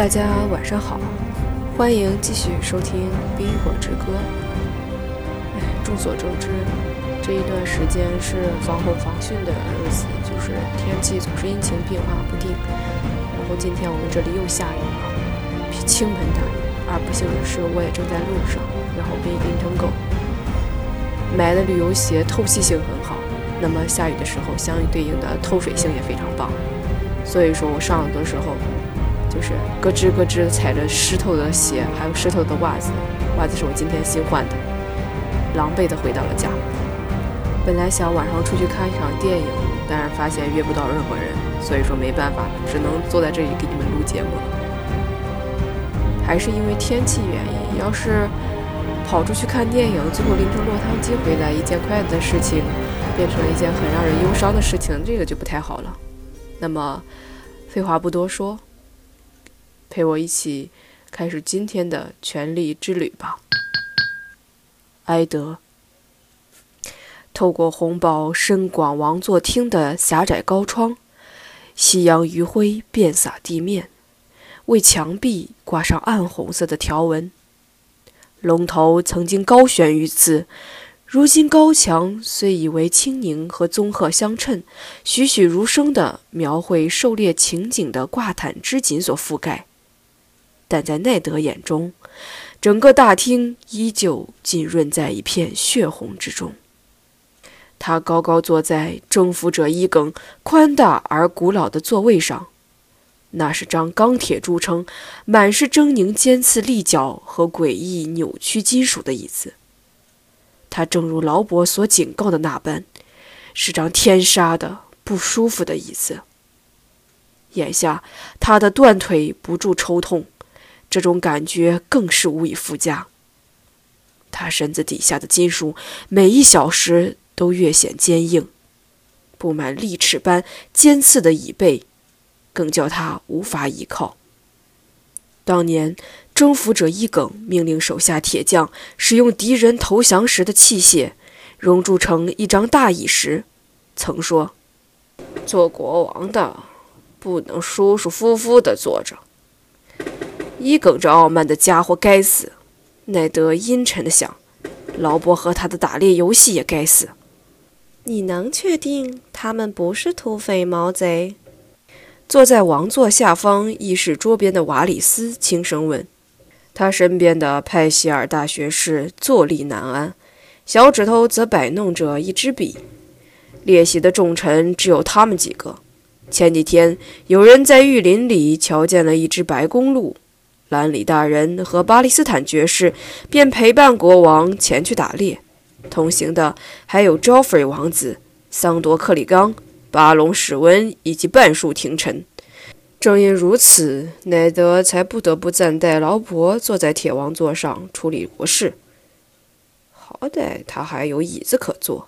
大家晚上好，欢迎继续收听《冰火之歌》。哎，众所周知，这一段时间是防洪防汛的日子，就是天气总是阴晴变化不定。然后今天我们这里又下雨了，倾盆大雨。而不幸的是，我也正在路上，然后被淋成狗。买的旅游鞋透气性很好，那么下雨的时候，相对应的透水性也非常棒。所以说我上的时候。就是咯吱咯吱踩着湿透的鞋，还有湿透的袜子。袜子是我今天新换的，狼狈地回到了家。本来想晚上出去看一场电影，但是发现约不到任何人，所以说没办法，只能坐在这里给你们录节目了。还是因为天气原因，要是跑出去看电影，最后淋成落汤鸡回来，一件快乐的事情变成了一件很让人忧伤的事情，这个就不太好了。那么，废话不多说。陪我一起开始今天的权力之旅吧。埃德透过红宝深广王座厅的狭窄高窗，夕阳余晖遍洒地面，为墙壁挂上暗红色的条纹。龙头曾经高悬于此，如今高墙虽已为轻盈和棕褐相称，栩栩如生地描绘狩猎情景的挂毯织锦所覆盖。但在奈德眼中，整个大厅依旧浸润在一片血红之中。他高高坐在征服者伊耿宽大而古老的座位上，那是张钢铁铸成、满是狰狞尖刺利角和诡异扭曲金属的椅子。他正如劳勃所警告的那般，是张天杀的不舒服的椅子。眼下，他的断腿不住抽痛。这种感觉更是无以复加。他身子底下的金属每一小时都越显坚硬，布满利齿般尖刺的椅背更叫他无法依靠。当年征服者伊耿命令手下铁匠使用敌人投降时的器械熔铸成一张大椅时，曾说：“做国王的不能舒舒服服地坐着。”一耿着傲慢的家伙该死，奈德阴沉地想。劳勃和他的打猎游戏也该死。你能确定他们不是土匪毛贼？坐在王座下方议事桌边的瓦里斯轻声问。他身边的派希尔大学士坐立难安，小指头则摆弄着一支笔。列席的重臣只有他们几个。前几天有人在玉林里瞧见了一只白公鹿。兰里大人和巴利斯坦爵士便陪伴国王前去打猎，同行的还有 Joffrey 王子、桑多克里冈、巴隆史温以及半数廷臣。正因如此，奈德才不得不暂代劳勃坐在铁王座上处理国事。好歹他还有椅子可坐。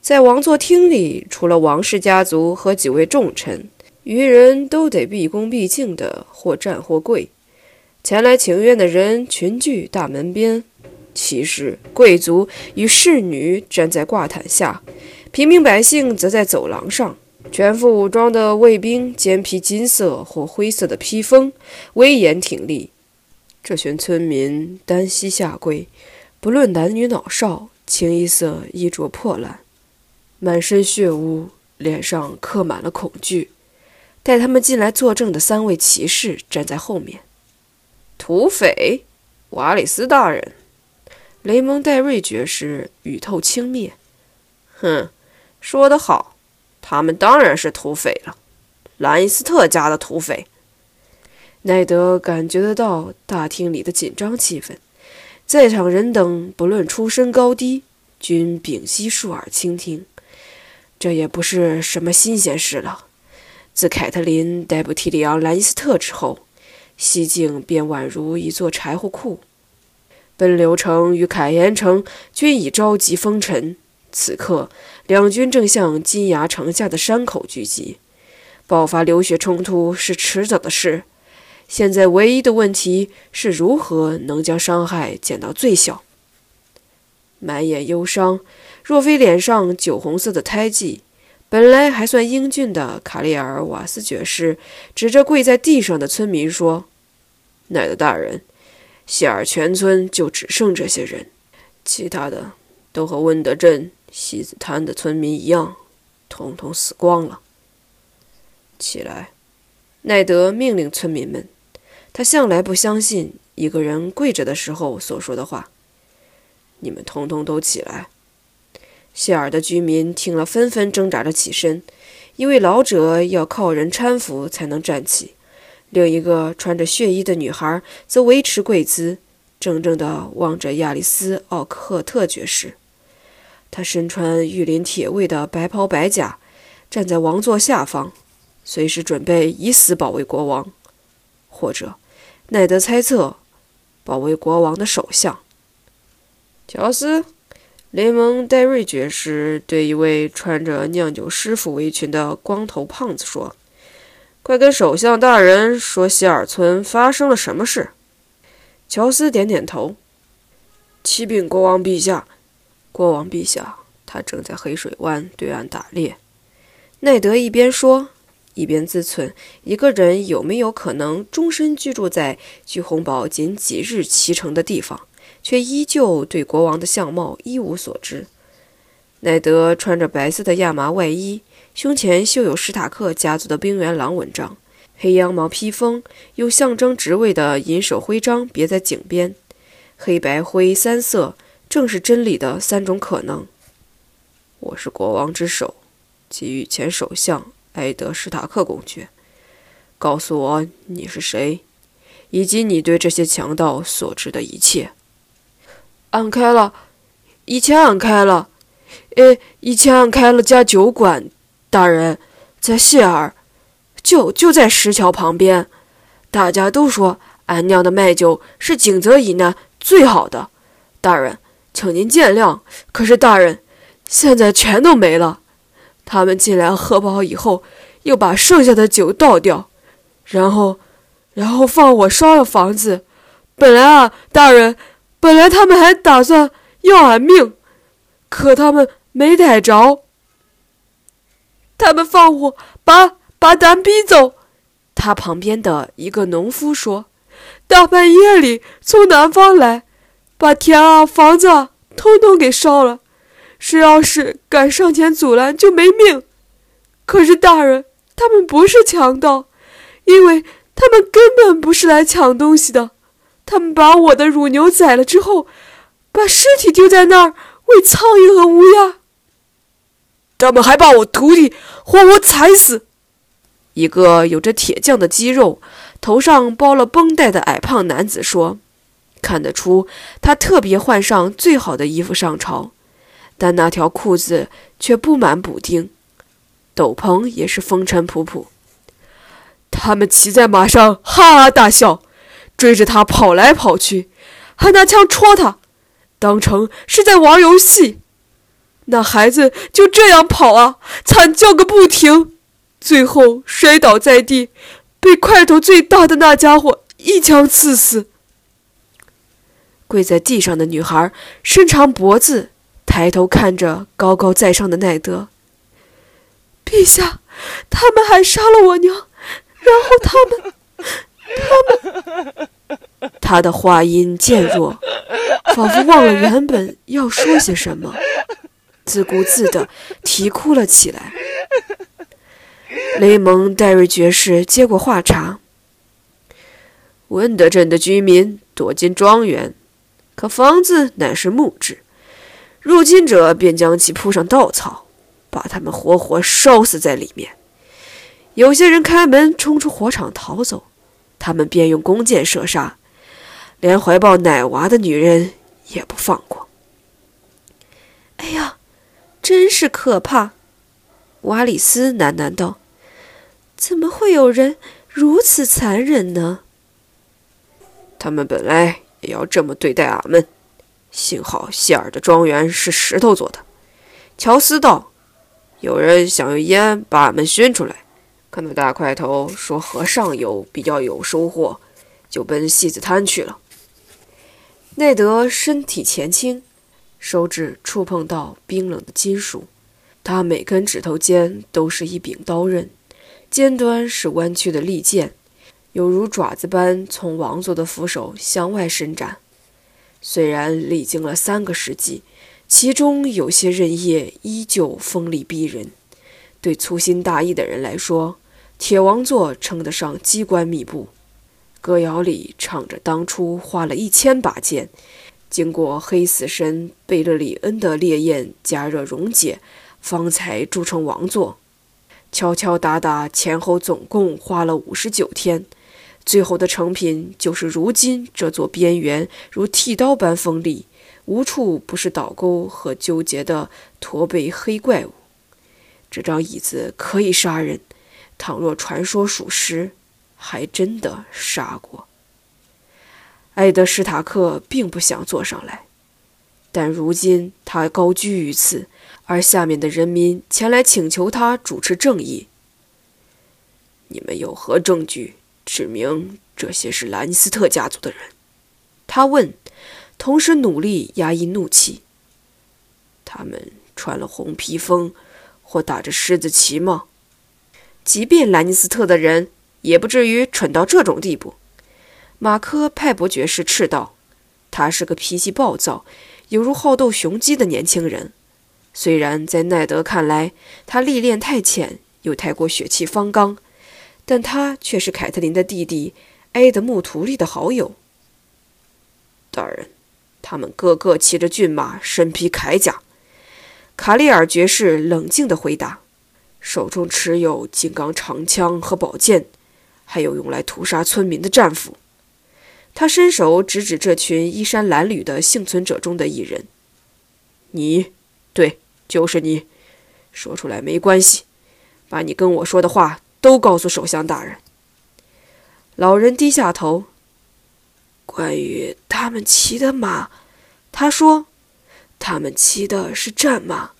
在王座厅里，除了王室家族和几位重臣，余人都得毕恭毕敬的或站或跪。前来请愿的人群聚大门边，骑士、贵族与侍女站在挂毯下，平民百姓则在走廊上。全副武装的卫兵肩披金色或灰色的披风，威严挺立。这群村民单膝下跪，不论男女老少，清一色衣着破烂，满身血污，脸上刻满了恐惧。带他们进来作证的三位骑士站在后面。土匪，瓦里斯大人，雷蒙戴瑞爵士语透轻蔑：“哼，说得好，他们当然是土匪了，兰尼斯特家的土匪。”奈德感觉得到大厅里的紧张气氛，在场人等不论出身高低，均屏息竖耳倾听。这也不是什么新鲜事了，自凯特琳逮捕提里昂·兰尼斯特之后。西境便宛如一座柴火库，奔流城与凯岩城均已召集风尘。此刻，两军正向金崖城下的山口聚集，爆发流血冲突是迟早的事。现在唯一的问题是如何能将伤害减到最小。满眼忧伤，若非脸上酒红色的胎记，本来还算英俊的卡利尔瓦斯爵士指着跪在地上的村民说：“奈德大人，希尔全村就只剩这些人，其他的都和温德镇西子滩的村民一样，统统死光了。起来，奈德命令村民们。他向来不相信一个人跪着的时候所说的话。你们通通都起来！谢尔的居民听了，纷纷挣扎着起身。一位老者要靠人搀扶才能站起，另一个穿着血衣的女孩则维持跪姿，怔怔地望着亚历斯·奥克赫特爵士。他身穿玉林铁卫的白袍白甲，站在王座下方，随时准备以死保卫国王，或者。奈德猜测，保卫国王的首相乔斯·雷蒙·戴瑞爵士对一位穿着酿酒师傅围裙的光头胖子说：“快跟首相大人说，希尔村发生了什么事。”乔斯点点头：“启禀国王陛下，国王陛下，他正在黑水湾对岸打猎。”奈德一边说。一边自忖，一个人有没有可能终身居住在距红堡仅几日骑程的地方，却依旧对国王的相貌一无所知？奈德穿着白色的亚麻外衣，胸前绣有史塔克家族的冰原狼纹章，黑羊毛披风用象征职位的银手徽章别在颈边，黑白灰三色正是真理的三种可能。我是国王之首，给予前首相。埃德史塔克公爵，告诉我你是谁，以及你对这些强盗所知的一切。俺开了，以前俺开了，呃，以前俺开了家酒馆，大人，在谢尔，就就在石桥旁边。大家都说俺酿的麦酒是金泽以南最好的，大人，请您见谅。可是大人，现在全都没了。他们进来喝饱以后，又把剩下的酒倒掉，然后，然后放火烧了房子。本来啊，大人，本来他们还打算要俺命，可他们没逮着。他们放火把把咱逼走。他旁边的一个农夫说：“大半夜里从南方来，把田啊房子啊通通给烧了。”谁要是敢上前阻拦，就没命。可是大人，他们不是强盗，因为他们根本不是来抢东西的。他们把我的乳牛宰了之后，把尸体丢在那儿喂苍蝇和乌鸦。他们还把我徒弟活活踩死。一个有着铁匠的肌肉、头上包了绷带的矮胖男子说：“看得出，他特别换上最好的衣服上朝。”但那条裤子却布满补丁，斗篷也是风尘仆仆。他们骑在马上，哈哈大笑，追着他跑来跑去，还拿枪戳他，当成是在玩游戏。那孩子就这样跑啊，惨叫个不停，最后摔倒在地，被块头最大的那家伙一枪刺死。跪在地上的女孩伸长脖子。抬头看着高高在上的奈德，陛下，他们还杀了我娘，然后他们，他们，他的话音渐弱，仿佛忘了原本要说些什么，自顾自地啼哭了起来。雷蒙·戴瑞爵士接过话茬：“温德镇的居民躲进庄园，可房子乃是木质。”入侵者便将其铺上稻草，把他们活活烧死在里面。有些人开门冲出火场逃走，他们便用弓箭射杀，连怀抱奶娃的女人也不放过。哎呀，真是可怕！瓦里斯喃喃道：“怎么会有人如此残忍呢？”他们本来也要这么对待俺们。幸好谢尔的庄园是石头做的，乔斯道：“有人想用烟把俺们熏出来。看到大块头说河上游比较有收获，就奔戏子滩去了。”奈德身体前倾，手指触碰到冰冷的金属，他每根指头间都是一柄刀刃，尖端是弯曲的利剑，犹如爪子般从王座的扶手向外伸展。虽然历经了三个世纪，其中有些刃叶依旧锋利逼人。对粗心大意的人来说，铁王座称得上机关密布。歌谣里唱着当初花了一千把剑，经过黑死神贝勒里恩的烈焰加热溶解，方才铸成王座。敲敲打打前后总共花了五十九天，最后的成品就是如今这座边缘如剃刀般锋利，无处不是倒钩和纠结的驼背黑怪物。这张椅子可以杀人，倘若传说属实，还真的杀过。艾德施塔克并不想坐上来，但如今他高居于此，而下面的人民前来请求他主持正义。你们有何证据指明这些是兰尼斯特家族的人？他问，同时努力压抑怒气。他们穿了红披风。或打着狮子旗吗？即便兰尼斯特的人也不至于蠢到这种地步。马科派伯爵士斥道：“他是个脾气暴躁、犹如好斗雄鸡的年轻人。虽然在奈德看来，他历练太浅，又太过血气方刚，但他却是凯特琳的弟弟埃德穆图利的好友。”大人，他们个个骑着骏马，身披铠甲。卡利尔爵士冷静地回答：“手中持有金刚长枪和宝剑，还有用来屠杀村民的战斧。”他伸手指指这群衣衫褴褛的幸存者中的一人：“你，对，就是你。说出来没关系，把你跟我说的话都告诉首相大人。”老人低下头。关于他们骑的马，他说。他们骑的是战马，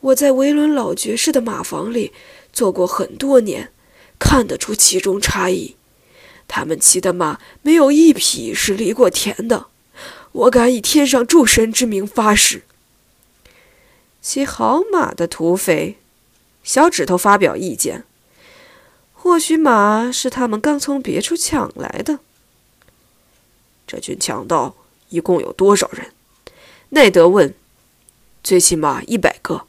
我在维伦老爵士的马房里做过很多年，看得出其中差异。他们骑的马没有一匹是犁过田的，我敢以天上诸神之名发誓。骑好马的土匪，小指头发表意见。或许马是他们刚从别处抢来的。这群强盗一共有多少人？奈德问：“最起码一百个。”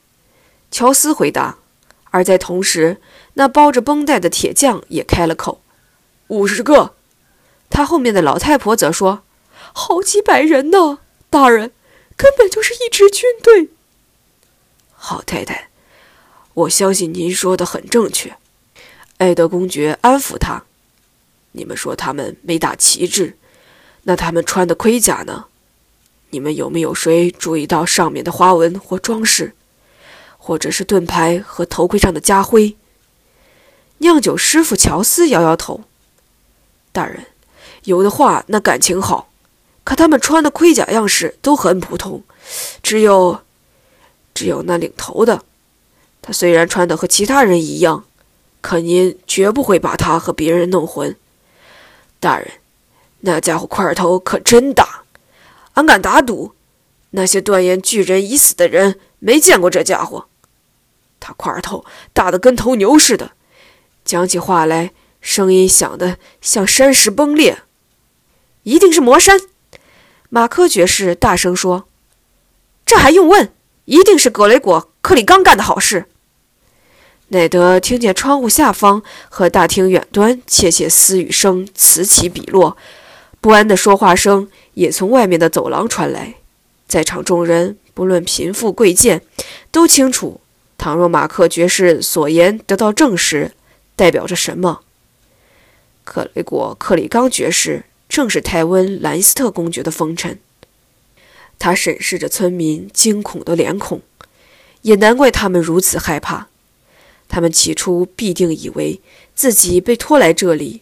乔斯回答。而在同时，那包着绷带的铁匠也开了口：“五十个。”他后面的老太婆则说：“好几百人呢，大人，根本就是一支军队。”好太太，我相信您说的很正确。”艾德公爵安抚他：“你们说他们没打旗帜，那他们穿的盔甲呢？”你们有没有谁注意到上面的花纹或装饰，或者是盾牌和头盔上的家徽？酿酒师傅乔斯摇摇头：“大人，有的话那感情好，可他们穿的盔甲样式都很普通，只有，只有那领头的，他虽然穿的和其他人一样，可您绝不会把他和别人弄混。大人，那家伙块头可真大。”俺敢打赌，那些断言巨人已死的人没见过这家伙。他块头大得跟头牛似的，讲起话来声音响得像山石崩裂。一定是魔山！马科爵士大声说：“这还用问？一定是格雷果克里刚干的好事。”奈德听见窗户下方和大厅远端窃窃私语声此起彼落，不安的说话声。也从外面的走廊传来，在场众人不论贫富贵贱，都清楚，倘若马克爵士所言得到证实，代表着什么。克雷果克里冈爵士正是泰温兰斯特公爵的封臣。他审视着村民惊恐的脸孔，也难怪他们如此害怕。他们起初必定以为自己被拖来这里。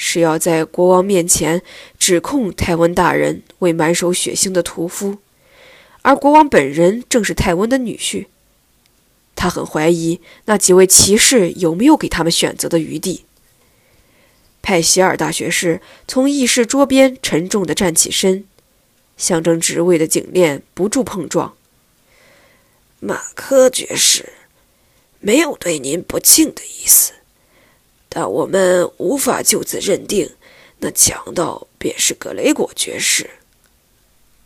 是要在国王面前指控泰温大人为满手血腥的屠夫，而国王本人正是泰温的女婿。他很怀疑那几位骑士有没有给他们选择的余地。派希尔大学士从议事桌边沉重地站起身，象征职位的颈链不住碰撞。马科爵士，没有对您不敬的意思。但我们无法就此认定那强盗便是格雷果爵士。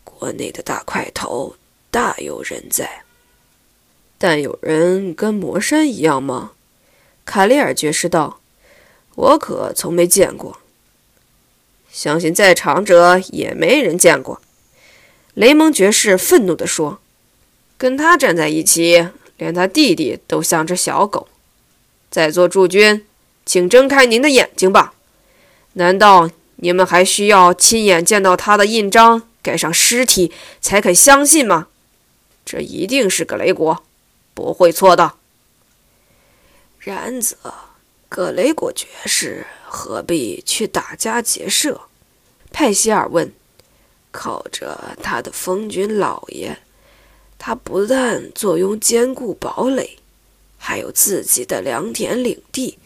国内的大块头大有人在，但有人跟魔山一样吗？卡利尔爵士道：“我可从没见过，相信在场者也没人见过。”雷蒙爵士愤怒地说：“跟他站在一起，连他弟弟都像只小狗。在座诸君，请睁开您的眼睛吧！难道你们还需要亲眼见到他的印章盖上尸体才肯相信吗？这一定是个雷国，不会错的。然则，格雷果爵士何必去打家劫舍？派希尔问。靠着他的封君老爷，他不但坐拥坚固堡垒，还有自己的良田领地。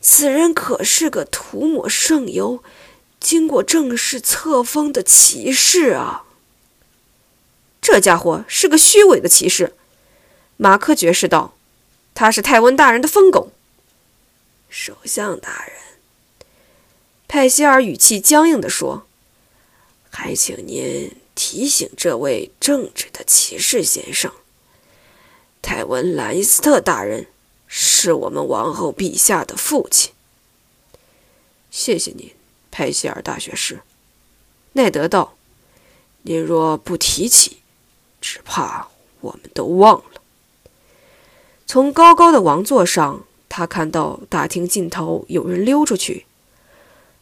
此人可是个涂抹圣油、经过正式册封的骑士啊！这家伙是个虚伪的骑士，马克爵士道：“他是泰温大人的疯狗。”首相大人，派希尔语气僵硬地说。还请您提醒这位正直的骑士先生，泰文·兰尼斯特大人是我们王后陛下的父亲。谢谢您，派希尔大学士。奈德道：“您若不提起，只怕我们都忘了。”从高高的王座上，他看到大厅尽头有人溜出去，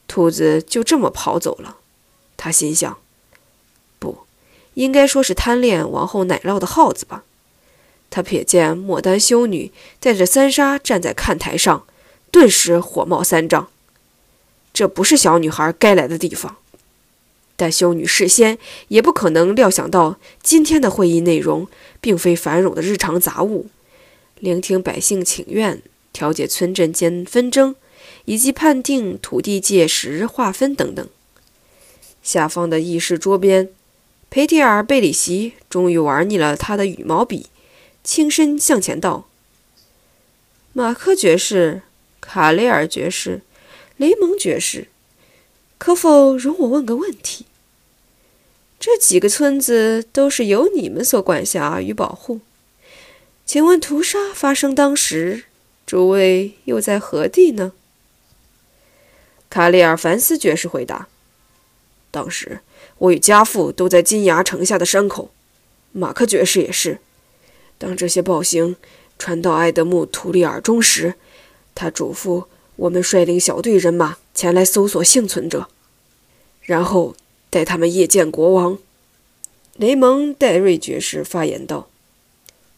兔子就这么跑走了。他心想：“不，应该说是贪恋王后奶酪的耗子吧。”他瞥见莫丹修女带着三莎站在看台上，顿时火冒三丈。这不是小女孩该来的地方。但修女事先也不可能料想到，今天的会议内容并非繁冗的日常杂务，聆听百姓请愿、调解村镇间纷争，以及判定土地界时划分等等。下方的议事桌边，裴蒂尔·贝里希终于玩腻了他的羽毛笔，轻身向前道：“马克爵士、卡雷尔爵士、雷蒙爵士，可否容我问个问题？这几个村子都是由你们所管辖与保护，请问屠杀发生当时，诸位又在何地呢？”卡利尔·凡斯爵士回答。当时，我与家父都在金牙城下的山口，马克爵士也是。当这些暴行传到埃德穆·图利耳中时，他嘱咐我们率领小队人马前来搜索幸存者，然后带他们谒见国王。雷蒙·戴瑞爵士发言道：“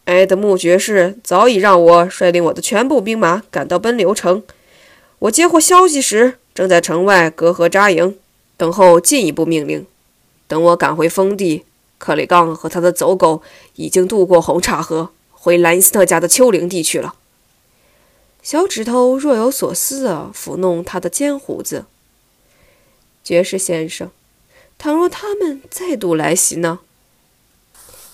埃德穆爵士早已让我率领我的全部兵马赶到奔流城。我接获消息时，正在城外隔河扎营。”等候进一步命令。等我赶回封地，克里冈和他的走狗已经渡过红岔河，回兰尼斯特家的丘陵地去了。小指头若有所思地抚弄他的尖胡子。爵士先生，倘若他们再度来袭呢？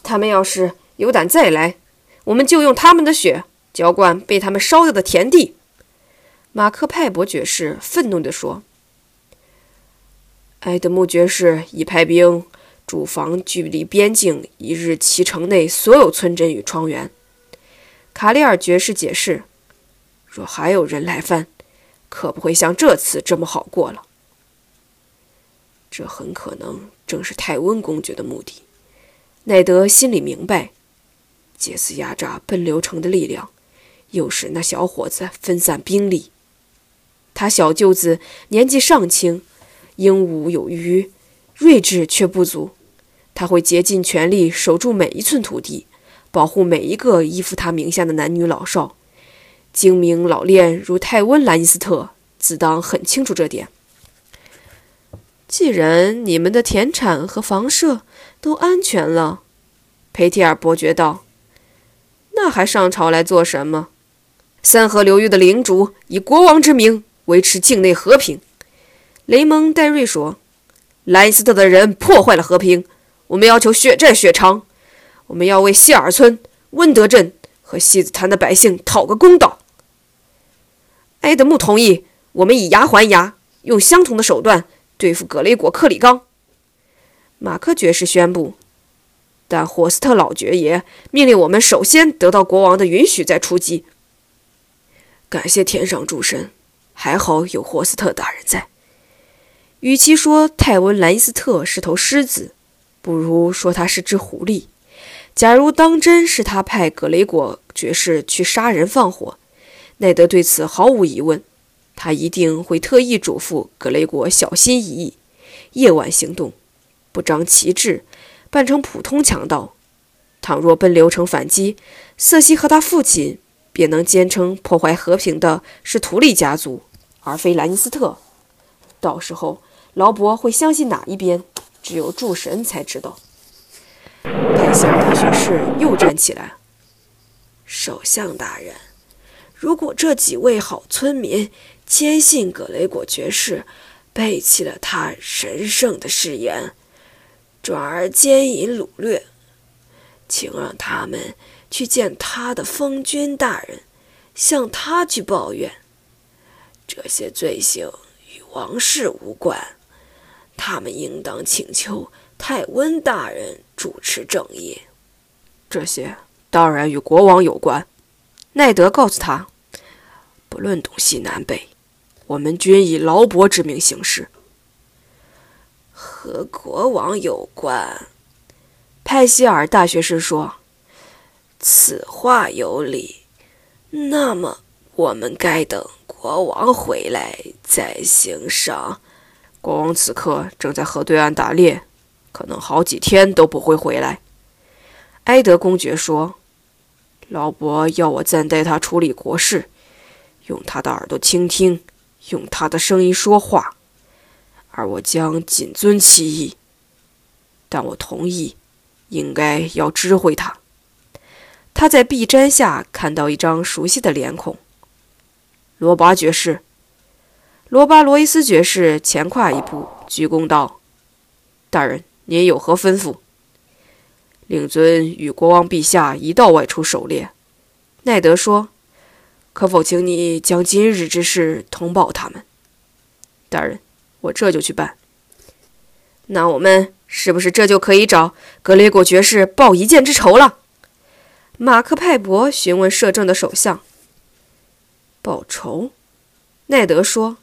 他们要是有胆再来，我们就用他们的血浇灌被他们烧掉的田地。马克派伯爵士愤怒地说。埃德穆爵士已派兵驻防距离边境一日骑城内所有村镇与庄园。卡利尔爵士解释：“若还有人来犯，可不会像这次这么好过了。这很可能正是泰温公爵的目的。”奈德心里明白，借此压榨奔流城的力量，诱使那小伙子分散兵力。他小舅子年纪尚轻。英武有余，睿智却不足。他会竭尽全力守住每一寸土地，保护每一个依附他名下的男女老少。精明老练如泰温·兰尼斯特，自当很清楚这点。既然你们的田产和房舍都安全了，佩提尔伯爵道，那还上朝来做什么？三河流域的领主以国王之名维持境内和平。雷蒙·戴瑞说：“莱斯特的人破坏了和平，我们要求血债血偿。我们要为谢尔村、温德镇和西子滩的百姓讨个公道。”埃德穆同意，我们以牙还牙，用相同的手段对付格雷果·克里冈。马克爵士宣布。但霍斯特老爵爷命令我们首先得到国王的允许再出击。感谢天上诸神，还好有霍斯特大人在。与其说泰温·兰尼斯特是头狮子，不如说他是只狐狸。假如当真是他派格雷果爵士去杀人放火，奈德对此毫无疑问。他一定会特意嘱咐格雷果小心翼翼，夜晚行动，不张旗帜，扮成普通强盗。倘若奔流城反击，瑟西和他父亲便能坚称破坏和平的是图利家族，而非兰尼斯特。到时候，劳勃会相信哪一边，只有诸神才知道。泰西尔大学士又站起来。首相大人，如果这几位好村民坚信葛雷果爵士背弃了他神圣的誓言，转而奸淫掳掠，请让他们去见他的封君大人，向他去抱怨。这些罪行与王室无关，他们应当请求。泰温大人主持正义，这些当然与国王有关。奈德告诉他：“不论东西南北，我们均以劳勃之名行事。”和国王有关，派希尔大学士说：“此话有理。那么，我们该等国王回来再行赏。国王此刻正在河对岸打猎。”可能好几天都不会回来，埃德公爵说：“老伯要我暂代他处理国事，用他的耳朵倾听，用他的声音说话，而我将谨遵其意。但我同意，应该要知会他。”他在壁毡下看到一张熟悉的脸孔，罗巴爵士。罗巴罗伊斯爵士前跨一步，鞠躬道：“大人。”您有何吩咐？令尊与国王陛下一道外出狩猎。奈德说：“可否请你将今日之事通报他们？”大人，我这就去办。那我们是不是这就可以找格雷果爵士报一箭之仇了？马克派伯询问摄政的首相。报仇？奈德说：“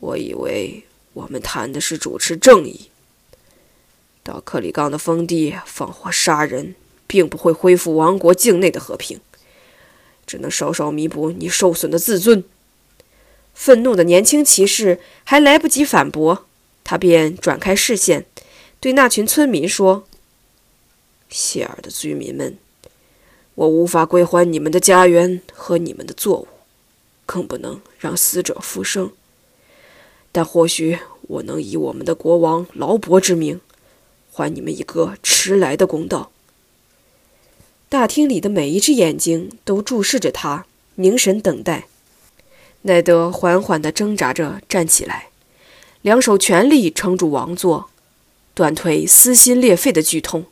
我以为我们谈的是主持正义。”到克里冈的封地放火杀人，并不会恢复王国境内的和平，只能稍稍弥补你受损的自尊。愤怒的年轻骑士还来不及反驳，他便转开视线，对那群村民说：“谢尔的居民们，我无法归还你们的家园和你们的作物，更不能让死者复生。但或许我能以我们的国王劳勃之名。”还你们一个迟来的公道。大厅里的每一只眼睛都注视着他，凝神等待。奈德缓缓地挣扎着站起来，两手全力撑住王座，断腿撕心裂肺的剧痛。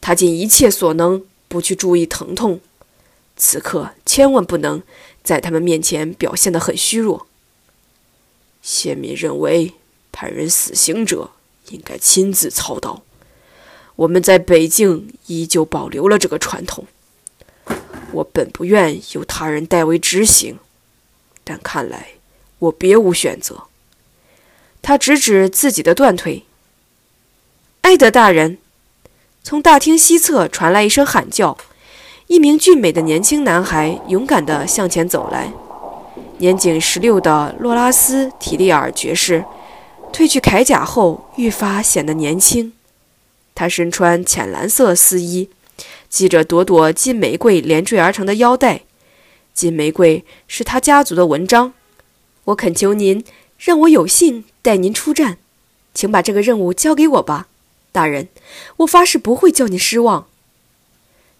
他尽一切所能不去注意疼痛。此刻千万不能在他们面前表现得很虚弱。谢敏认为，判人死刑者应该亲自操刀。我们在北境依旧保留了这个传统。我本不愿由他人代为执行，但看来我别无选择。他指指自己的断腿。埃德大人，从大厅西侧传来一声喊叫。一名俊美的年轻男孩勇敢地向前走来。年仅十六的洛拉斯·提利尔爵士，褪去铠甲后愈发显得年轻。他身穿浅蓝色丝衣，系着朵朵金玫瑰连缀而成的腰带。金玫瑰是他家族的纹章。我恳求您，让我有幸带您出战，请把这个任务交给我吧，大人。我发誓不会叫您失望。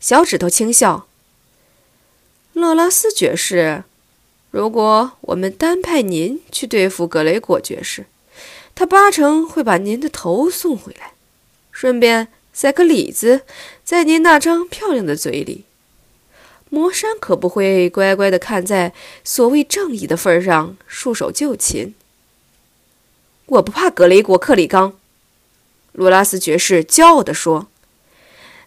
小指头轻笑。洛拉斯爵士，如果我们单派您去对付格雷果爵士，他八成会把您的头送回来。顺便塞个李子在您那张漂亮的嘴里。魔山可不会乖乖的看在所谓正义的份上束手就擒。我不怕格雷果·克里冈，罗拉斯爵士骄傲地说。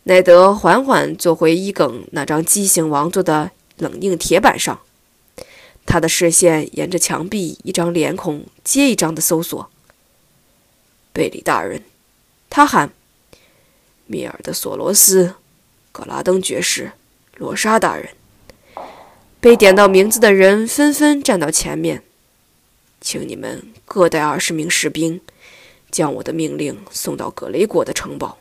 奈德缓缓坐回伊耿那张畸形王座的冷硬铁板上，他的视线沿着墙壁一张脸孔接一张的搜索。贝里大人，他喊。米尔的索罗斯，格拉登爵士，罗莎大人。被点到名字的人纷纷站到前面，请你们各带二十名士兵，将我的命令送到格雷国的城堡。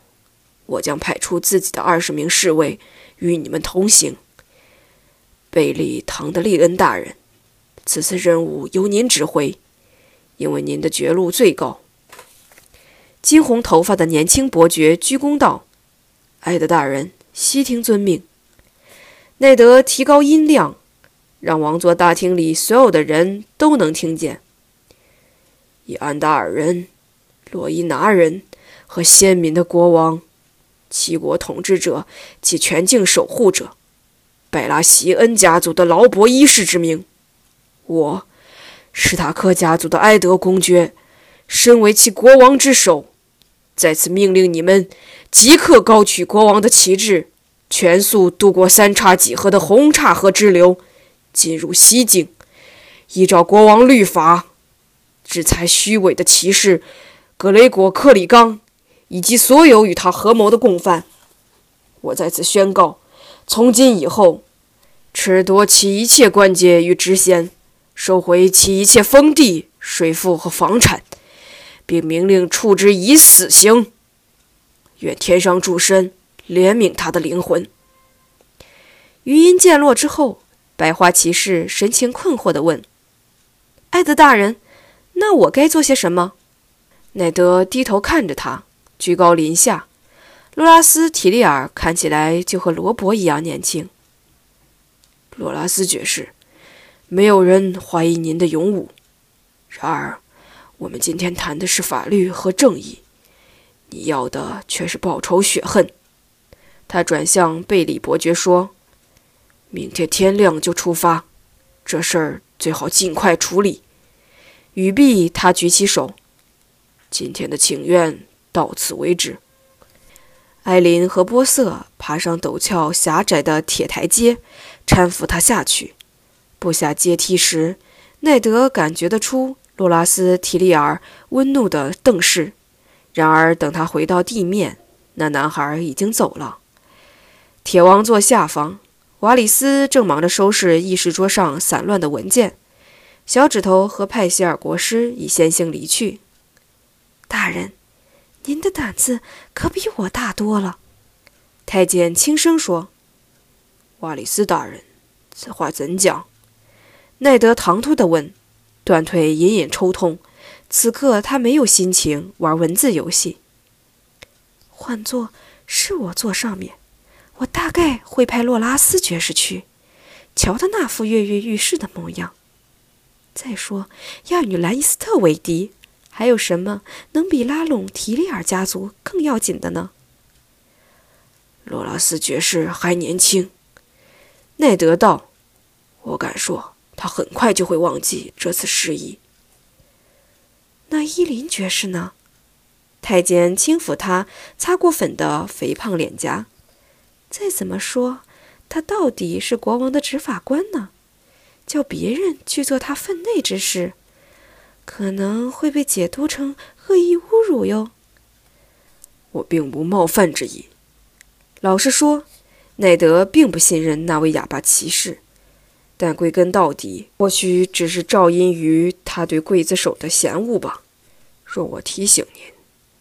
我将派出自己的二十名侍卫与你们同行。贝利·唐德利恩大人，此次任务由您指挥，因为您的爵禄最高。金红头发的年轻伯爵鞠躬道：“艾德大人，悉听遵命。”内德提高音量，让王座大厅里所有的人都能听见。以安达尔人、洛伊拿人和先民的国王，七国统治者及全境守护者，拜拉席恩家族的劳勃一世之名，我，史塔克家族的埃德公爵。身为其国王之首，在此命令你们即刻高举国王的旗帜，全速渡过三叉戟河的红叉河支流，进入西境，依照国王律法制裁虚伪的骑士格雷果·克里冈以及所有与他合谋的共犯。我在此宣告：从今以后，褫夺其一切官阶与职衔，收回其一切封地、税赋和房产。并命令处之以死刑。愿天上诸神怜悯他的灵魂。余音渐落之后，白花骑士神情困惑地问：“艾德大人，那我该做些什么？”奈德低头看着他，居高临下。罗拉斯·提利尔看起来就和罗伯一样年轻。罗拉斯爵士，没有人怀疑您的勇武，然而。我们今天谈的是法律和正义，你要的却是报仇雪恨。他转向贝里伯爵说：“明天天亮就出发，这事儿最好尽快处理。”语毕，他举起手：“今天的请愿到此为止。”艾琳和波瑟爬上陡峭狭窄的铁台阶，搀扶他下去。步下阶梯时，奈德感觉得出。洛拉斯·提利尔温怒的瞪视，然而等他回到地面，那男孩已经走了。铁王座下方，瓦里斯正忙着收拾议事桌上散乱的文件。小指头和派希尔国师已先行离去。大人，您的胆子可比我大多了。”太监轻声说。“瓦里斯大人，此话怎讲？”奈德唐突地问。断腿隐隐抽痛，此刻他没有心情玩文字游戏。换做是我坐上面，我大概会派洛拉斯爵士去，瞧他那副跃跃欲试的模样。再说，要与兰伊斯特为敌，还有什么能比拉拢提利尔家族更要紧的呢？洛拉斯爵士还年轻，奈德道：“我敢说。”他很快就会忘记这次失忆。那伊林爵士呢？太监轻抚他擦过粉的肥胖脸颊。再怎么说，他到底是国王的执法官呢。叫别人去做他分内之事，可能会被解读成恶意侮辱哟。我并无冒犯之意。老实说，奈德并不信任那位哑巴骑士。但归根到底，或许只是肇因于他对刽子手的嫌恶吧。若我提醒您，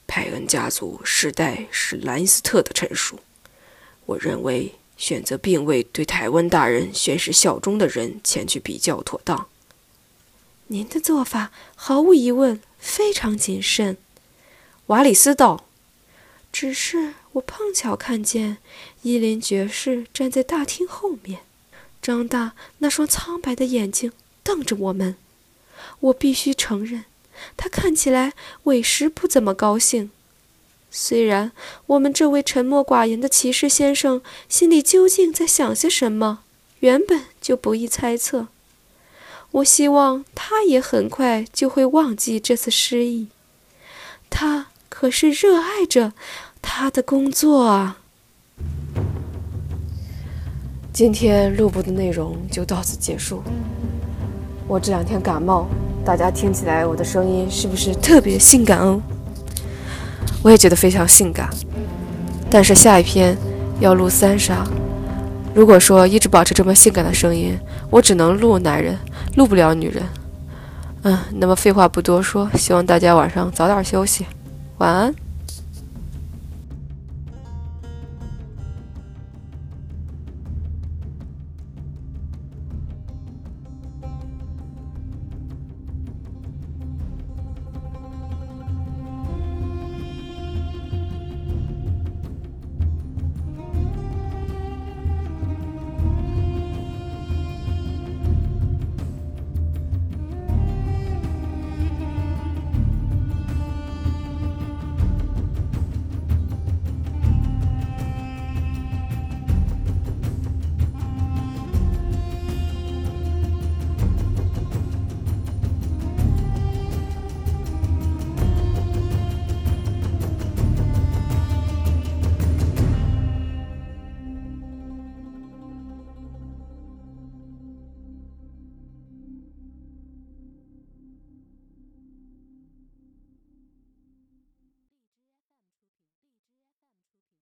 派恩家族世代是兰斯特的臣属，我认为选择并未对台湾大人宣誓效忠的人前去比较妥当。您的做法毫无疑问非常谨慎，瓦里斯道。只是我碰巧看见伊林爵士站在大厅后面。张大那双苍白的眼睛瞪着我们，我必须承认，他看起来委实不怎么高兴。虽然我们这位沉默寡言的骑士先生心里究竟在想些什么，原本就不易猜测。我希望他也很快就会忘记这次失忆。他可是热爱着他的工作啊！今天录播的内容就到此结束。我这两天感冒，大家听起来我的声音是不是特别性感哦？我也觉得非常性感。但是下一篇要录三杀，如果说一直保持这么性感的声音，我只能录男人，录不了女人。嗯，那么废话不多说，希望大家晚上早点休息，晚安。